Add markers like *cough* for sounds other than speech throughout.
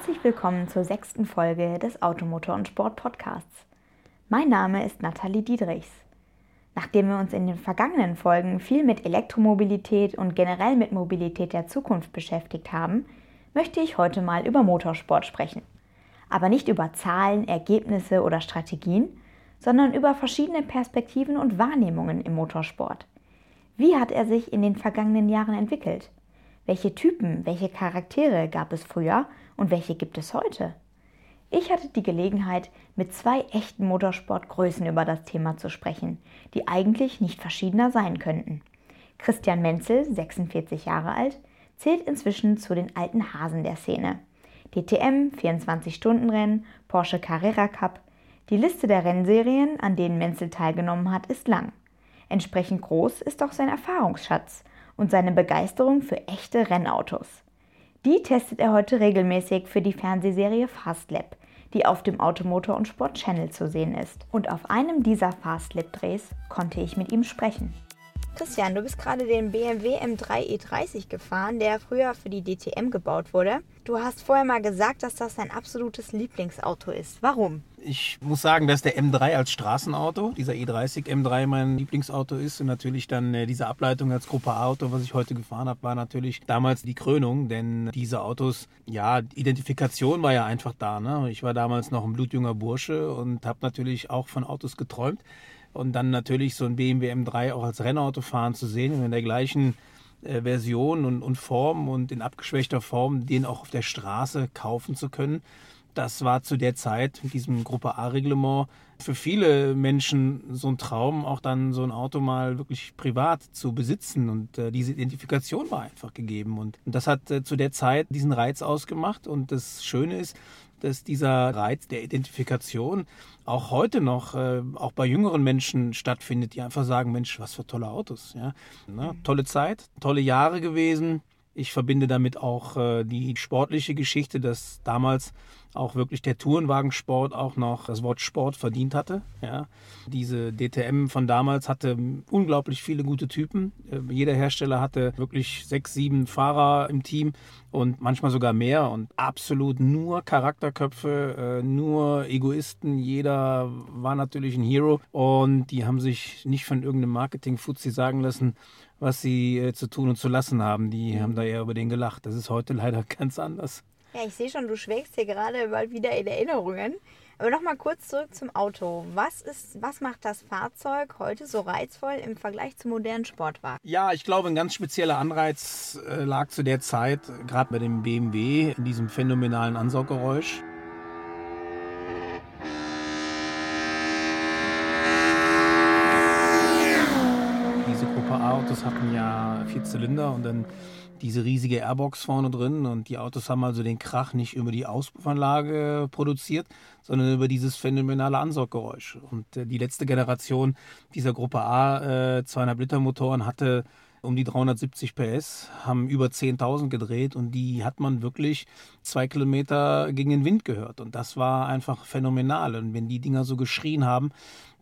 Herzlich willkommen zur sechsten Folge des Automotor und Sport Podcasts. Mein Name ist Nathalie Diedrichs. Nachdem wir uns in den vergangenen Folgen viel mit Elektromobilität und generell mit Mobilität der Zukunft beschäftigt haben, möchte ich heute mal über Motorsport sprechen. Aber nicht über Zahlen, Ergebnisse oder Strategien, sondern über verschiedene Perspektiven und Wahrnehmungen im Motorsport. Wie hat er sich in den vergangenen Jahren entwickelt? Welche Typen, welche Charaktere gab es früher und welche gibt es heute? Ich hatte die Gelegenheit, mit zwei echten Motorsportgrößen über das Thema zu sprechen, die eigentlich nicht verschiedener sein könnten. Christian Menzel, 46 Jahre alt, zählt inzwischen zu den alten Hasen der Szene. DTM, 24-Stunden-Rennen, Porsche Carrera Cup. Die Liste der Rennserien, an denen Menzel teilgenommen hat, ist lang. Entsprechend groß ist auch sein Erfahrungsschatz und seine Begeisterung für echte Rennautos. Die testet er heute regelmäßig für die Fernsehserie Fastlab, die auf dem Automotor und Sport Channel zu sehen ist. Und auf einem dieser Fastlab-Drehs konnte ich mit ihm sprechen. Christian, du bist gerade den BMW M3 E30 gefahren, der früher für die DTM gebaut wurde. Du hast vorher mal gesagt, dass das dein absolutes Lieblingsauto ist. Warum? Ich muss sagen, dass der M3 als Straßenauto, dieser E30 M3 mein Lieblingsauto ist und natürlich dann äh, diese Ableitung als Gruppe A-Auto, was ich heute gefahren habe, war natürlich damals die Krönung, denn diese Autos, ja, Identifikation war ja einfach da. Ne? Ich war damals noch ein blutjunger Bursche und habe natürlich auch von Autos geträumt und dann natürlich so ein BMW M3 auch als Rennauto fahren zu sehen und in der gleichen äh, Version und, und Form und in abgeschwächter Form den auch auf der Straße kaufen zu können das war zu der Zeit mit diesem Gruppe A-Reglement für viele Menschen so ein Traum, auch dann so ein Auto mal wirklich privat zu besitzen. Und äh, diese Identifikation war einfach gegeben. Und, und das hat äh, zu der Zeit diesen Reiz ausgemacht. Und das Schöne ist, dass dieser Reiz der Identifikation auch heute noch, äh, auch bei jüngeren Menschen stattfindet, die einfach sagen, Mensch, was für tolle Autos. Ja? Na, tolle Zeit, tolle Jahre gewesen. Ich verbinde damit auch äh, die sportliche Geschichte, dass damals auch wirklich der Tourenwagensport auch noch das Wort Sport verdient hatte. Ja. Diese DTM von damals hatte unglaublich viele gute Typen. Äh, jeder Hersteller hatte wirklich sechs, sieben Fahrer im Team und manchmal sogar mehr und absolut nur Charakterköpfe, äh, nur Egoisten. Jeder war natürlich ein Hero und die haben sich nicht von irgendeinem Marketing-Fuzzi sagen lassen, was sie äh, zu tun und zu lassen haben. Die haben da eher über den gelacht. Das ist heute leider *laughs* ganz anders. Ja, ich sehe schon, du schwelgst hier gerade bald wieder in Erinnerungen. Aber nochmal kurz zurück zum Auto. Was, ist, was macht das Fahrzeug heute so reizvoll im Vergleich zu modernen Sportwagen? Ja, ich glaube, ein ganz spezieller Anreiz äh, lag zu der Zeit, gerade bei dem BMW, in diesem phänomenalen Ansauggeräusch. A-Autos hatten ja vier Zylinder und dann diese riesige Airbox vorne drin und die Autos haben also den Krach nicht über die Auspuffanlage produziert, sondern über dieses phänomenale Ansauggeräusch. Und äh, die letzte Generation dieser Gruppe A äh, 200 Liter Motoren hatte um die 370 PS, haben über 10.000 gedreht und die hat man wirklich zwei Kilometer gegen den Wind gehört. Und das war einfach phänomenal. Und wenn die Dinger so geschrien haben,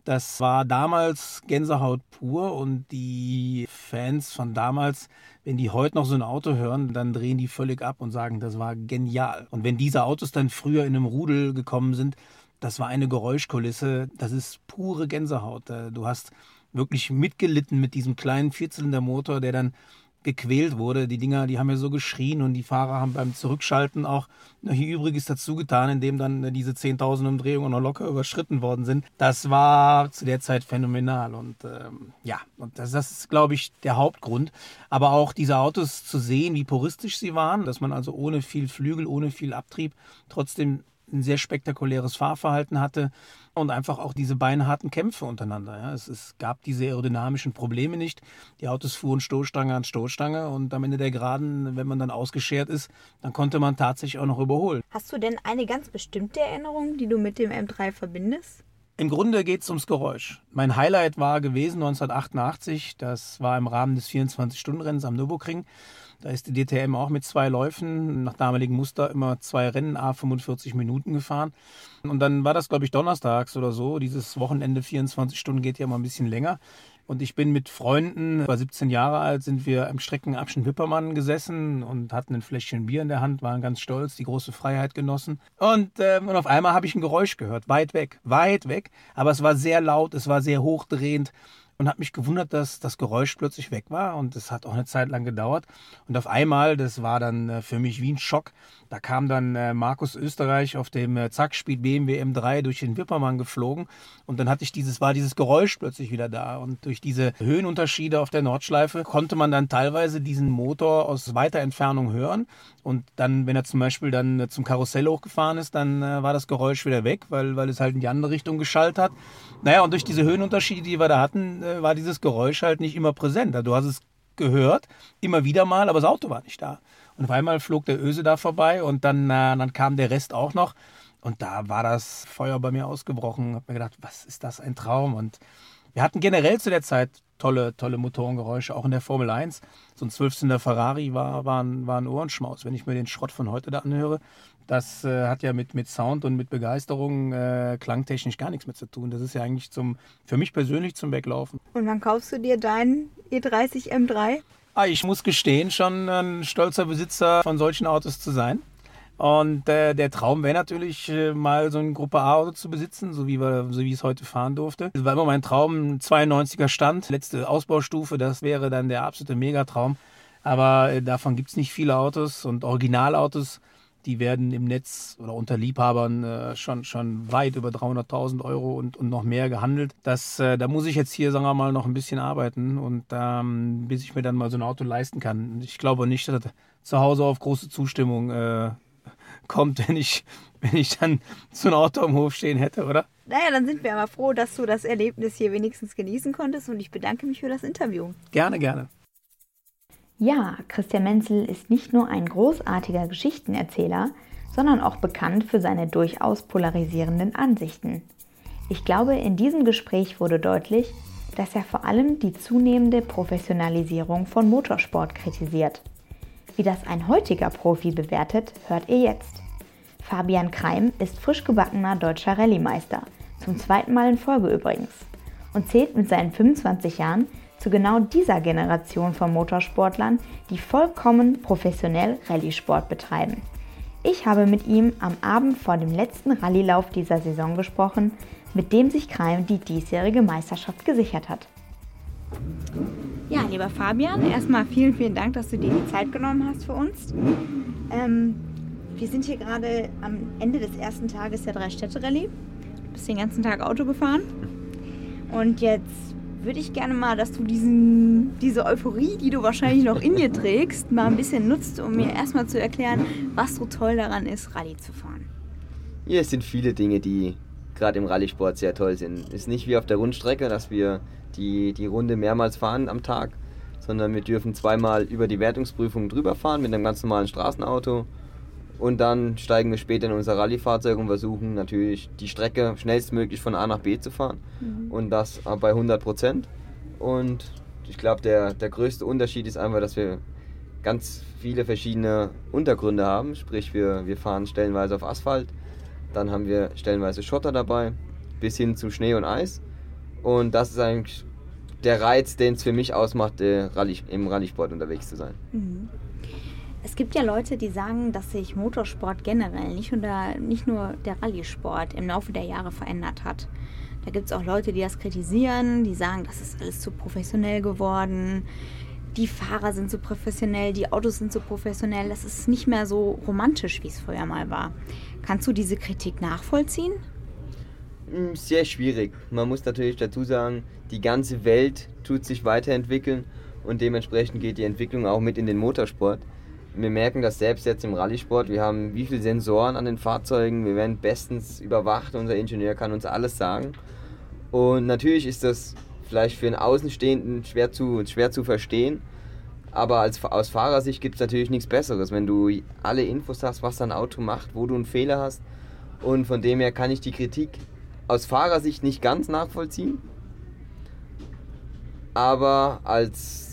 das war damals Gänsehaut pur und die Fans von damals, wenn die heute noch so ein Auto hören, dann drehen die völlig ab und sagen, das war genial. Und wenn diese Autos dann früher in einem Rudel gekommen sind, das war eine Geräuschkulisse, das ist pure Gänsehaut. Äh, du hast wirklich mitgelitten mit diesem kleinen Vierzylindermotor, der dann gequält wurde. Die Dinger, die haben ja so geschrien und die Fahrer haben beim Zurückschalten auch noch hier Übriges dazu getan, indem dann äh, diese 10.000 Umdrehungen noch locker überschritten worden sind. Das war zu der Zeit phänomenal und ähm, ja, und das, das ist, glaube ich, der Hauptgrund. Aber auch diese Autos zu sehen, wie puristisch sie waren, dass man also ohne viel Flügel, ohne viel Abtrieb trotzdem ein sehr spektakuläres Fahrverhalten hatte und einfach auch diese beinharten Kämpfe untereinander. Ja. Es, es, gab diese aerodynamischen Probleme nicht. Die Autos fuhren Stoßstange an Stoßstange und am Ende der Geraden, wenn man dann ausgeschert ist, dann konnte man tatsächlich auch noch überholen. Hast du denn eine ganz bestimmte Erinnerung, die du mit dem M3 verbindest? Im Grunde geht es ums Geräusch. Mein Highlight war gewesen 1988, das war im Rahmen des 24-Stunden-Rennens am Nürburgring. Da ist die DTM auch mit zwei Läufen, nach damaligem Muster immer zwei Rennen, a 45 Minuten gefahren. Und dann war das, glaube ich, donnerstags oder so. Dieses Wochenende 24 Stunden geht ja immer ein bisschen länger. Und ich bin mit Freunden, war 17 Jahre alt, sind wir am Streckenabschnitt Wippermann gesessen und hatten ein Fläschchen Bier in der Hand, waren ganz stolz, die große Freiheit genossen. Und, äh, und auf einmal habe ich ein Geräusch gehört, weit weg, weit weg. Aber es war sehr laut, es war sehr hochdrehend und habe mich gewundert, dass das Geräusch plötzlich weg war und es hat auch eine Zeit lang gedauert und auf einmal, das war dann äh, für mich wie ein Schock, da kam dann äh, Markus Österreich auf dem äh, Zackspeed BMW M3 durch den Wippermann geflogen und dann hatte ich dieses, war dieses Geräusch plötzlich wieder da und durch diese Höhenunterschiede auf der Nordschleife konnte man dann teilweise diesen Motor aus weiter Entfernung hören und dann, wenn er zum Beispiel dann zum Karussell hochgefahren ist, dann war das Geräusch wieder weg, weil, weil es halt in die andere Richtung geschaltet hat. Naja, und durch diese Höhenunterschiede, die wir da hatten, war dieses Geräusch halt nicht immer präsent. Du hast es gehört, immer wieder mal, aber das Auto war nicht da. Und auf einmal flog der Öse da vorbei und dann, äh, dann kam der Rest auch noch. Und da war das Feuer bei mir ausgebrochen. Ich habe mir gedacht, was ist das ein Traum? Und wir hatten generell zu der Zeit tolle, tolle Motorengeräusche, auch in der Formel 1. So ein Zwölfzylinder Ferrari war, war, ein, war ein Ohrenschmaus. Wenn ich mir den Schrott von heute da anhöre, das äh, hat ja mit, mit Sound und mit Begeisterung äh, klangtechnisch gar nichts mehr zu tun. Das ist ja eigentlich zum, für mich persönlich zum Weglaufen. Und wann kaufst du dir deinen E30 M3? Ah, ich muss gestehen, schon ein stolzer Besitzer von solchen Autos zu sein. Und äh, der Traum wäre natürlich, äh, mal so ein Gruppe A-Auto zu besitzen, so wie, wir, so wie ich es heute fahren durfte. Das war immer mein Traum, 92er Stand, letzte Ausbaustufe, das wäre dann der absolute Megatraum. Aber äh, davon gibt es nicht viele Autos und Originalautos, die werden im Netz oder unter Liebhabern äh, schon, schon weit über 300.000 Euro und, und noch mehr gehandelt. Das, äh, da muss ich jetzt hier, sagen wir mal, noch ein bisschen arbeiten und ähm, bis ich mir dann mal so ein Auto leisten kann. Ich glaube nicht, dass das zu Hause auf große Zustimmung äh, *laughs* kommt, wenn ich, wenn ich dann so ein Auto am Hof stehen hätte, oder? Naja, dann sind wir aber froh, dass du das Erlebnis hier wenigstens genießen konntest und ich bedanke mich für das Interview. Gerne, gerne. Ja, Christian Menzel ist nicht nur ein großartiger Geschichtenerzähler, sondern auch bekannt für seine durchaus polarisierenden Ansichten. Ich glaube, in diesem Gespräch wurde deutlich, dass er vor allem die zunehmende Professionalisierung von Motorsport kritisiert. Wie das ein heutiger Profi bewertet, hört ihr jetzt. Fabian Kreim ist frisch gebackener deutscher Rallye-Meister, zum zweiten Mal in Folge übrigens, und zählt mit seinen 25 Jahren zu genau dieser Generation von Motorsportlern, die vollkommen professionell Rallye-Sport betreiben. Ich habe mit ihm am Abend vor dem letzten Rallyelauf dieser Saison gesprochen, mit dem sich Kreim die diesjährige Meisterschaft gesichert hat. Ja, lieber Fabian, erstmal vielen, vielen Dank, dass du dir die Zeit genommen hast für uns. Ähm, wir sind hier gerade am Ende des ersten Tages der Drei-Städte-Rallye. Du bist den ganzen Tag Auto gefahren. Und jetzt würde ich gerne mal, dass du diesen, diese Euphorie, die du wahrscheinlich noch in dir trägst, mal ein bisschen nutzt, um mir erstmal zu erklären, was so toll daran ist, Rallye zu fahren. Ja, es sind viele Dinge, die gerade im Rallye-Sport sehr toll sind. Es ist nicht wie auf der Rundstrecke, dass wir die, die Runde mehrmals fahren am Tag, sondern wir dürfen zweimal über die Wertungsprüfung drüber fahren mit einem ganz normalen Straßenauto. Und dann steigen wir später in unser Rallye-Fahrzeug und versuchen natürlich die Strecke schnellstmöglich von A nach B zu fahren. Mhm. Und das bei 100 Prozent. Und ich glaube, der, der größte Unterschied ist einfach, dass wir ganz viele verschiedene Untergründe haben. Sprich, wir, wir fahren stellenweise auf Asphalt, dann haben wir stellenweise Schotter dabei, bis hin zu Schnee und Eis. Und das ist eigentlich der Reiz, den es für mich ausmacht, Rallye, im Rallye-Sport unterwegs zu sein. Mhm. Es gibt ja Leute, die sagen, dass sich Motorsport generell, nicht nur der, nicht nur der Rallye-Sport, im Laufe der Jahre verändert hat. Da gibt es auch Leute, die das kritisieren, die sagen, das ist alles zu professionell geworden. Die Fahrer sind zu professionell, die Autos sind zu professionell. Das ist nicht mehr so romantisch, wie es früher mal war. Kannst du diese Kritik nachvollziehen? Hm, sehr schwierig. Man muss natürlich dazu sagen, die ganze Welt tut sich weiterentwickeln und dementsprechend geht die Entwicklung auch mit in den Motorsport wir merken das selbst jetzt im Rallye-Sport. Wir haben wie viele Sensoren an den Fahrzeugen. Wir werden bestens überwacht. Unser Ingenieur kann uns alles sagen. Und natürlich ist das vielleicht für einen Außenstehenden schwer zu, schwer zu verstehen. Aber als, aus Fahrersicht gibt es natürlich nichts Besseres, wenn du alle Infos hast, was dein Auto macht, wo du einen Fehler hast. Und von dem her kann ich die Kritik aus Fahrersicht nicht ganz nachvollziehen. Aber als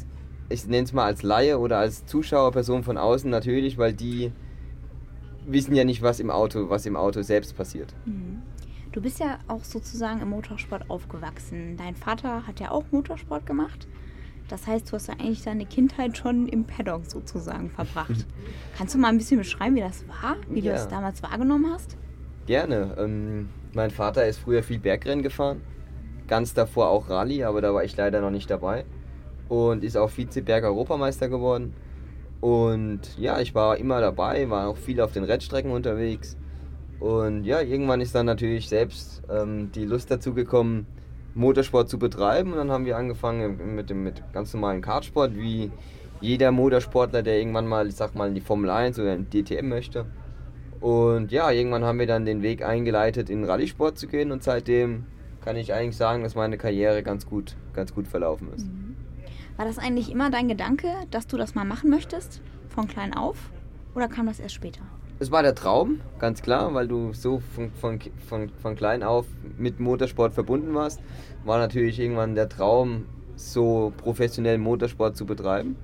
ich nenne es mal als Laie oder als Zuschauerperson von außen natürlich, weil die wissen ja nicht, was im Auto, was im Auto selbst passiert. Mhm. Du bist ja auch sozusagen im Motorsport aufgewachsen. Dein Vater hat ja auch Motorsport gemacht. Das heißt, du hast ja eigentlich deine Kindheit schon im Paddock sozusagen verbracht. *laughs* Kannst du mal ein bisschen beschreiben, wie das war, wie ja. du das damals wahrgenommen hast? Gerne. Ähm, mein Vater ist früher viel Bergrennen gefahren, ganz davor auch Rallye, aber da war ich leider noch nicht dabei. Und ist auch Vize-Berg-Europameister geworden. Und ja, ich war immer dabei, war auch viel auf den Rennstrecken unterwegs. Und ja, irgendwann ist dann natürlich selbst ähm, die Lust dazu gekommen, Motorsport zu betreiben. Und dann haben wir angefangen mit dem mit ganz normalen Kartsport, wie jeder Motorsportler, der irgendwann mal, ich sag mal, in die Formel 1 oder in DTM möchte. Und ja, irgendwann haben wir dann den Weg eingeleitet, in Rallye-Sport zu gehen und seitdem kann ich eigentlich sagen, dass meine Karriere ganz gut, ganz gut verlaufen ist. Mhm. War das eigentlich immer dein Gedanke, dass du das mal machen möchtest, von klein auf? Oder kam das erst später? Es war der Traum, ganz klar, weil du so von, von, von, von klein auf mit Motorsport verbunden warst. War natürlich irgendwann der Traum, so professionell Motorsport zu betreiben.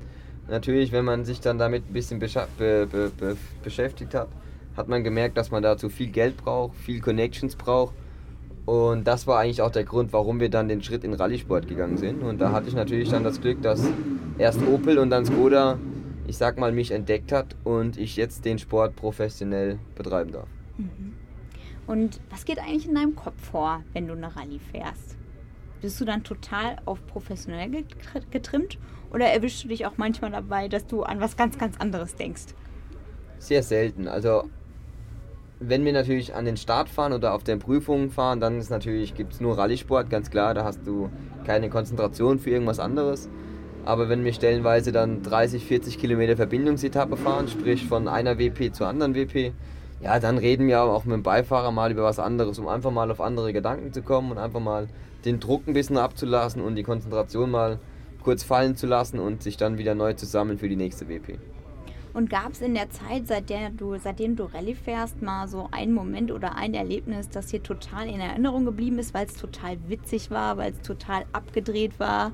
Natürlich, wenn man sich dann damit ein bisschen be be be beschäftigt hat, hat man gemerkt, dass man dazu viel Geld braucht, viel Connections braucht. Und das war eigentlich auch der Grund, warum wir dann den Schritt in Rallye-Sport gegangen sind. Und da hatte ich natürlich dann das Glück, dass erst Opel und dann Skoda ich sag mal, mich entdeckt hat und ich jetzt den Sport professionell betreiben darf. Mhm. Und was geht eigentlich in deinem Kopf vor, wenn du eine Rallye fährst? Bist du dann total auf professionell getrimmt oder erwischst du dich auch manchmal dabei, dass du an was ganz, ganz anderes denkst? Sehr selten. Also wenn wir natürlich an den Start fahren oder auf den Prüfungen fahren, dann ist natürlich gibt's nur Rallye-Sport, ganz klar. Da hast du keine Konzentration für irgendwas anderes. Aber wenn wir stellenweise dann 30, 40 Kilometer Verbindungsetappe fahren, sprich von einer WP zur anderen WP, ja, dann reden wir auch mit dem Beifahrer mal über was anderes, um einfach mal auf andere Gedanken zu kommen und einfach mal den Druck ein bisschen abzulassen und die Konzentration mal kurz fallen zu lassen und sich dann wieder neu zu sammeln für die nächste WP. Und gab es in der Zeit, seit der du, seitdem du Rallye fährst, mal so einen Moment oder ein Erlebnis, das hier total in Erinnerung geblieben ist, weil es total witzig war, weil es total abgedreht war?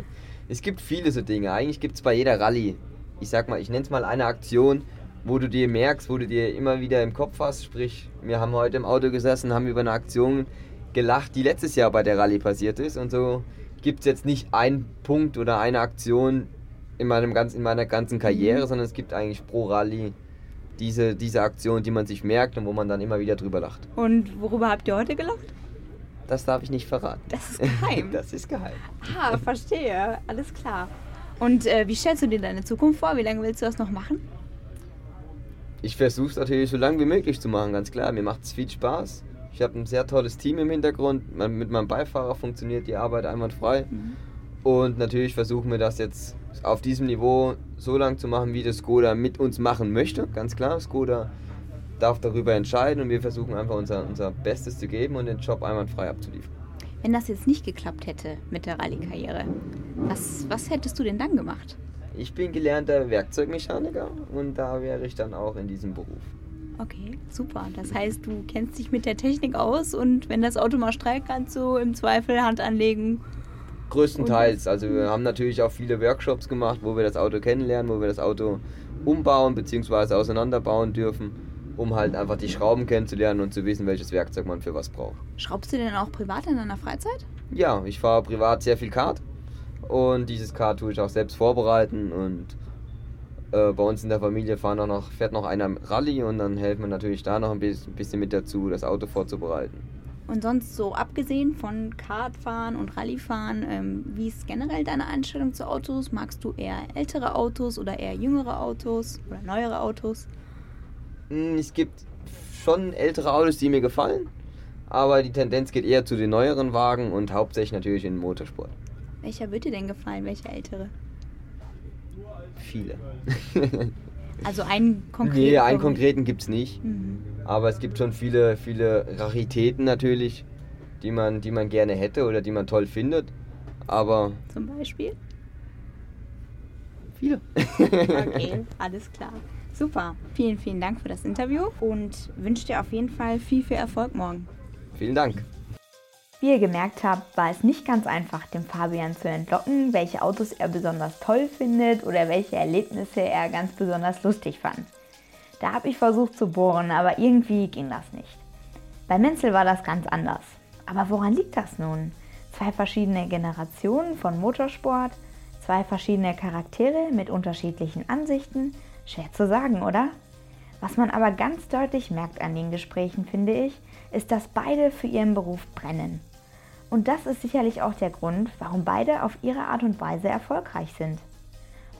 *laughs* es gibt viele so Dinge. Eigentlich gibt es bei jeder Rallye, ich sag mal, ich nenne es mal eine Aktion, wo du dir merkst, wo du dir immer wieder im Kopf hast. Sprich, wir haben heute im Auto gesessen, haben über eine Aktion gelacht, die letztes Jahr bei der Rallye passiert ist. Und so gibt es jetzt nicht einen Punkt oder eine Aktion in, meinem ganz, in meiner ganzen Karriere, mhm. sondern es gibt eigentlich pro Rallye diese, diese Aktion, die man sich merkt und wo man dann immer wieder drüber lacht. Und worüber habt ihr heute gelacht? Das darf ich nicht verraten. Das ist geheim. *laughs* das ist geheim. Ah, verstehe. Alles klar. Und äh, wie stellst du dir deine Zukunft vor? Wie lange willst du das noch machen? Ich versuche es natürlich so lange wie möglich zu machen, ganz klar. Mir macht es viel Spaß. Ich habe ein sehr tolles Team im Hintergrund. Mit meinem Beifahrer funktioniert die Arbeit einwandfrei. Mhm. Und natürlich versuchen wir das jetzt auf diesem Niveau so lang zu machen, wie das Skoda mit uns machen möchte. Ganz klar, Skoda darf darüber entscheiden und wir versuchen einfach unser, unser Bestes zu geben und den Job einwandfrei abzuliefern. Wenn das jetzt nicht geklappt hätte mit der Rallye-Karriere, was, was hättest du denn dann gemacht? Ich bin gelernter Werkzeugmechaniker und da wäre ich dann auch in diesem Beruf. Okay, super. Das heißt, du kennst dich mit der Technik aus und wenn das Auto mal streikt, kannst du im Zweifel Hand anlegen. Größtenteils. Also wir haben natürlich auch viele Workshops gemacht, wo wir das Auto kennenlernen, wo wir das Auto umbauen bzw. auseinanderbauen dürfen um halt einfach die Schrauben kennenzulernen und zu wissen, welches Werkzeug man für was braucht. Schraubst du denn auch privat in deiner Freizeit? Ja, ich fahre privat sehr viel Kart und dieses Kart tue ich auch selbst vorbereiten und äh, bei uns in der Familie fahren auch noch, fährt noch einer Rallye und dann helfen wir natürlich da noch ein bisschen mit dazu, das Auto vorzubereiten. Und sonst so abgesehen von Kartfahren und Rallyfahren, ähm, wie ist generell deine Einstellung zu Autos? Magst du eher ältere Autos oder eher jüngere Autos oder neuere Autos? Hm, es gibt schon ältere Autos, die mir gefallen, aber die Tendenz geht eher zu den neueren Wagen und hauptsächlich natürlich in den Motorsport. Welcher wird dir denn gefallen, welcher ältere? Viele. *laughs* also einen konkreten? Nee, einen konkreten gibt es nicht. Mhm. Aber es gibt schon viele, viele Raritäten natürlich, die man, die man gerne hätte oder die man toll findet. Aber. Zum Beispiel? Viele. okay, *laughs* alles klar. Super. Vielen, vielen Dank für das Interview und wünsche dir auf jeden Fall viel, viel Erfolg morgen. Vielen Dank. Wie ihr gemerkt habt, war es nicht ganz einfach, dem Fabian zu entlocken, welche Autos er besonders toll findet oder welche Erlebnisse er ganz besonders lustig fand. Da habe ich versucht zu bohren, aber irgendwie ging das nicht. Bei Menzel war das ganz anders. Aber woran liegt das nun? Zwei verschiedene Generationen von Motorsport, zwei verschiedene Charaktere mit unterschiedlichen Ansichten? Schwer zu sagen, oder? Was man aber ganz deutlich merkt an den Gesprächen, finde ich, ist, dass beide für ihren Beruf brennen. Und das ist sicherlich auch der Grund, warum beide auf ihre Art und Weise erfolgreich sind.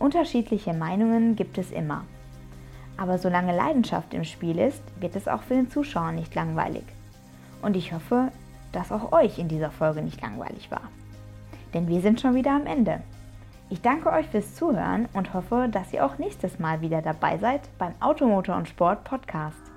Unterschiedliche Meinungen gibt es immer. Aber solange Leidenschaft im Spiel ist, wird es auch für den Zuschauer nicht langweilig. Und ich hoffe, dass auch euch in dieser Folge nicht langweilig war. Denn wir sind schon wieder am Ende. Ich danke euch fürs Zuhören und hoffe, dass ihr auch nächstes Mal wieder dabei seid beim Automotor und Sport Podcast.